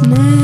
gorgeousness,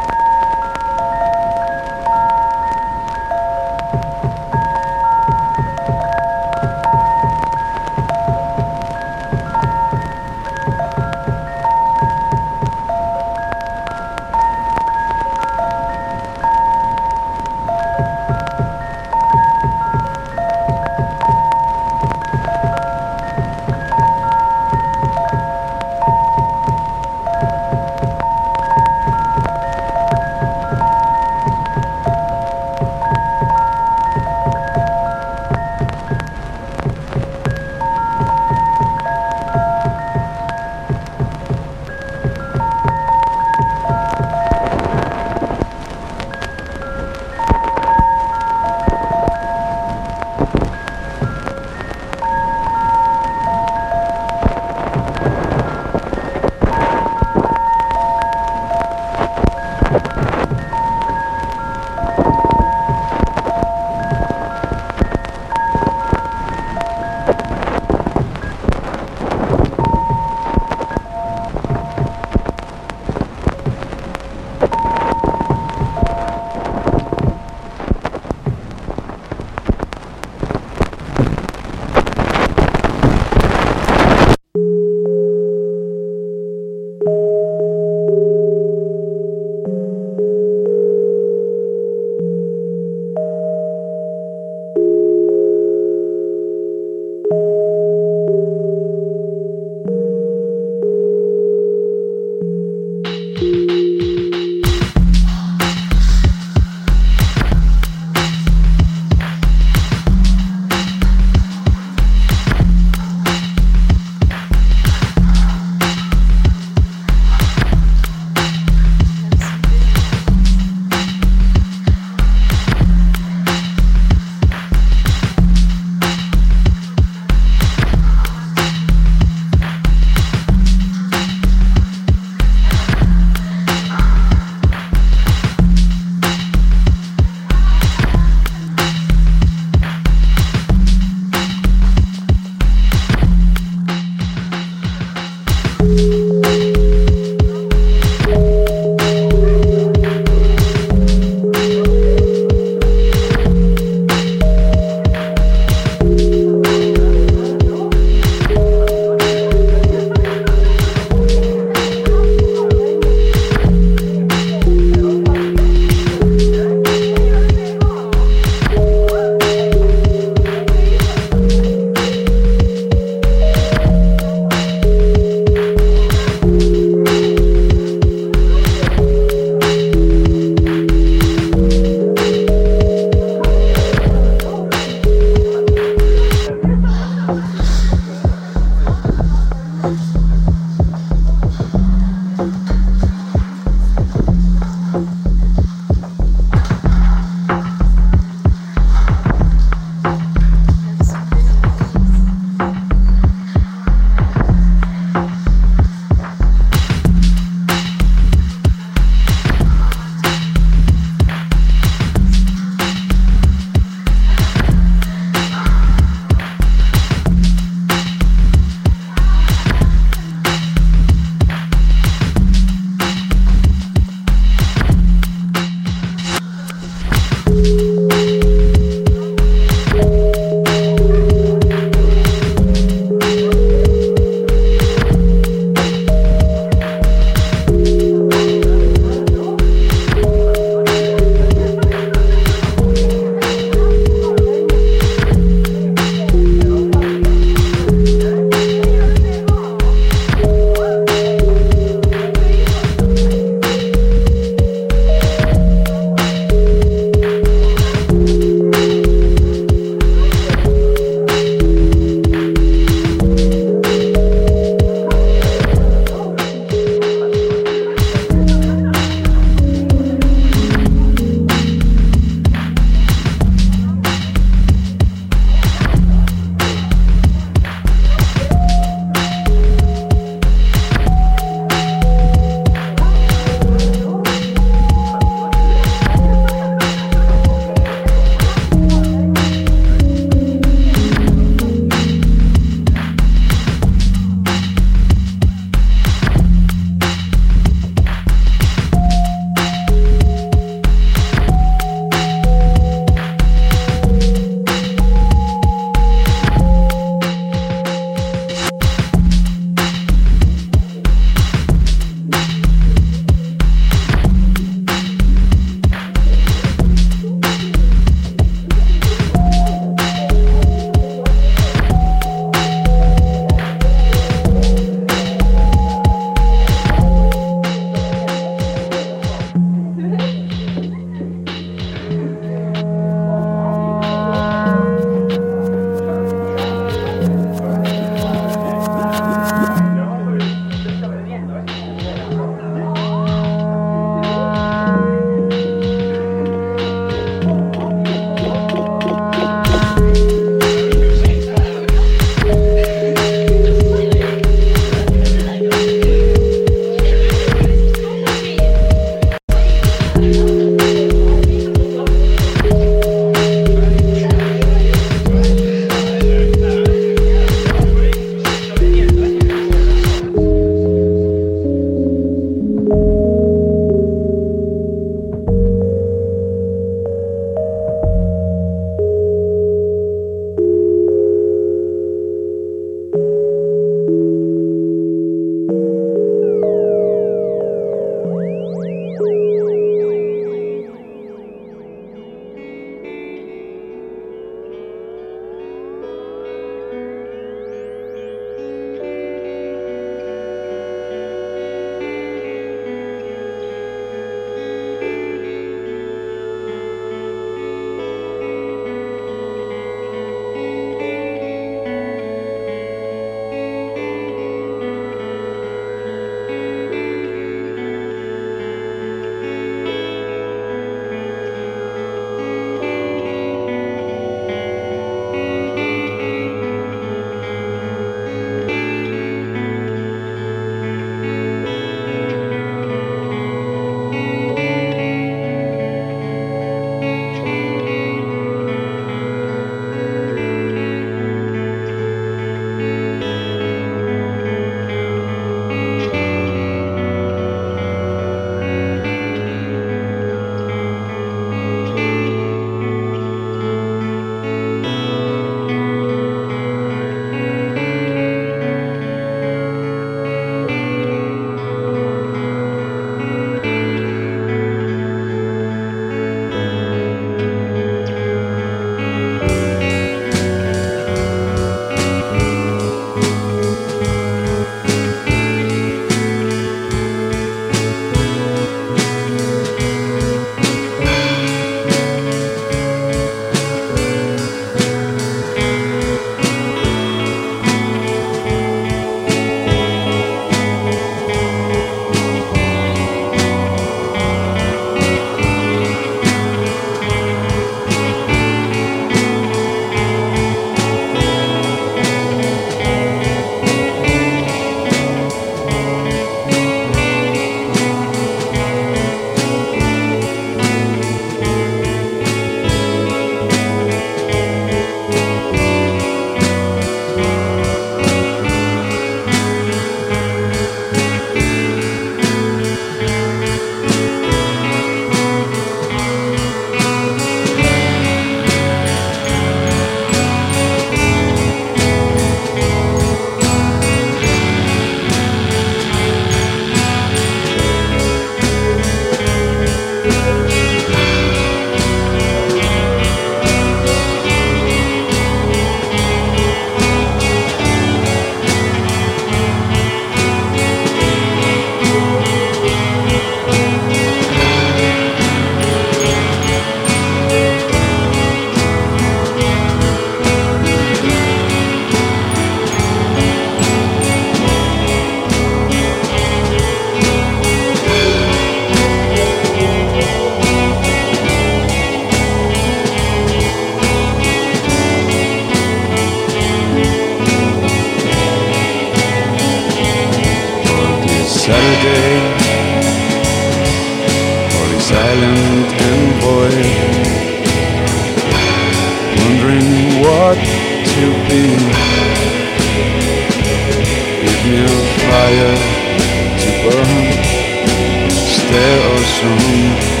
stare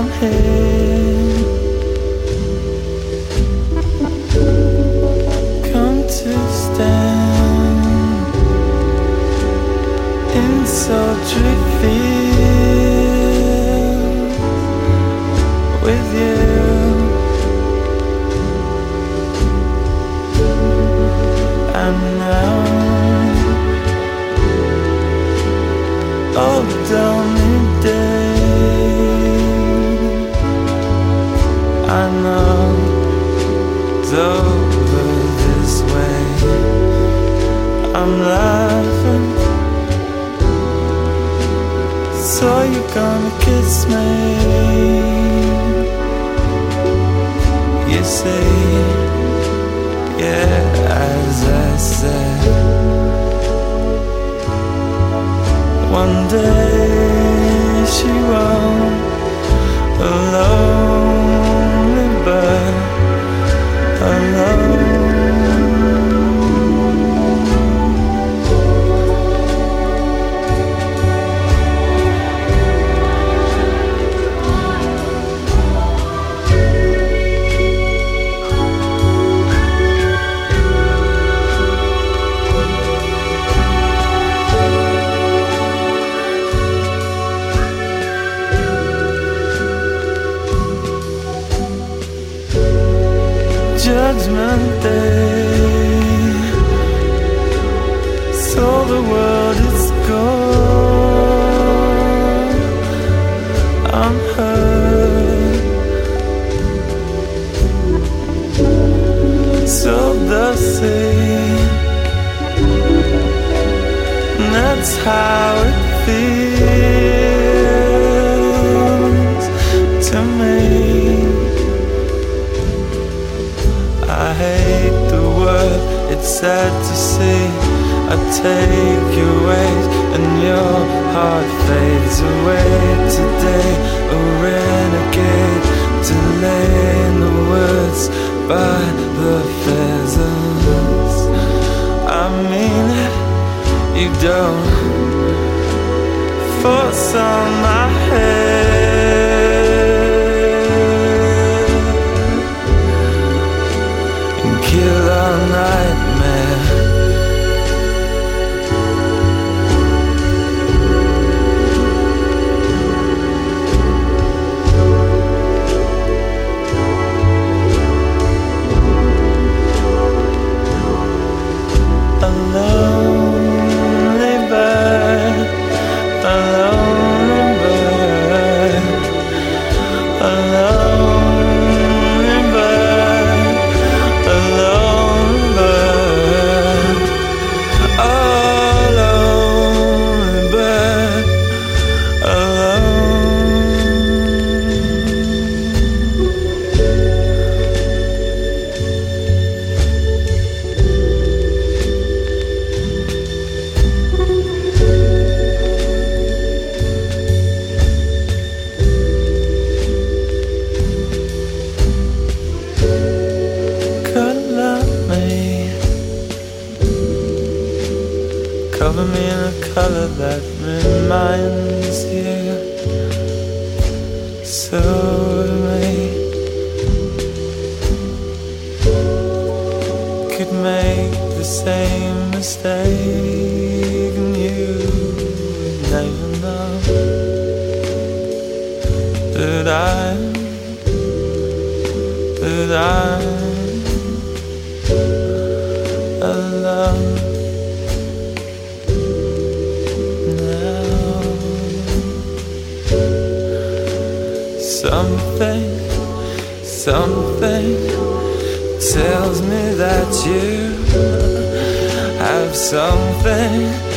So the take your weight and your heart fades away today. A renegade to lay in the woods by the pheasants. I mean it, you don't force on my head color that reminds you something tells me that you have something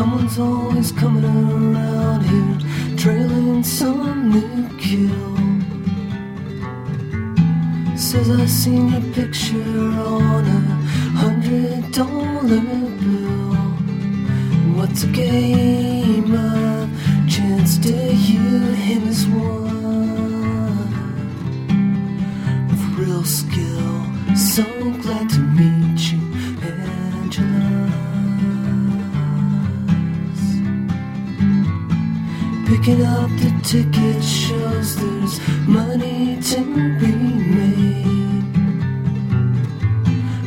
Someone's always coming around here, trailing some new kill. Says I seen your picture on a hundred dollar bill. What's a game of chance to you? Him is one ticket shows there's money to be made.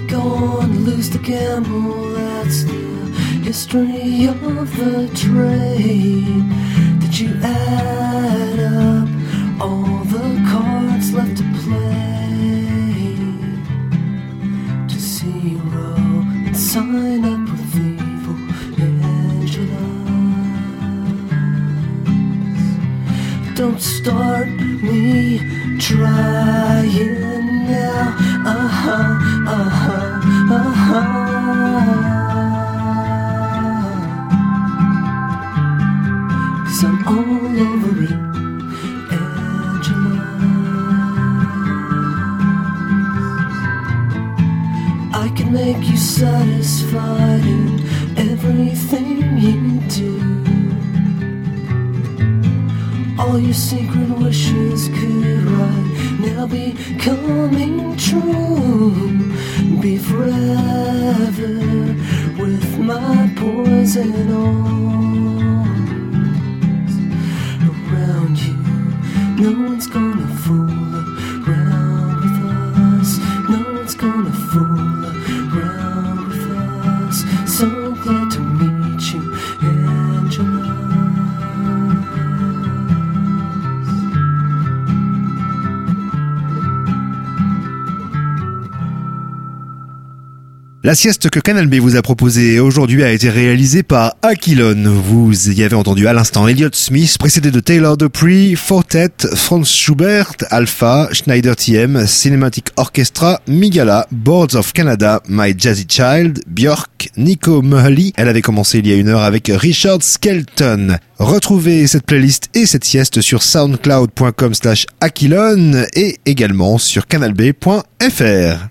Go on, lose the gamble, that's the history of the trade. Did you add up all the cards left to play? Trying La sieste que Canal B vous a proposée aujourd'hui a été réalisée par Aquilon. Vous y avez entendu à l'instant Elliott Smith, précédé de Taylor Dupree, Fortet, Franz Schubert, Alpha, Schneider TM, Cinematic Orchestra, Migala, Boards of Canada, My Jazzy Child, Björk, Nico Mohli. Elle avait commencé il y a une heure avec Richard Skelton. Retrouvez cette playlist et cette sieste sur soundcloud.com slash Aquilon et également sur canalb.fr.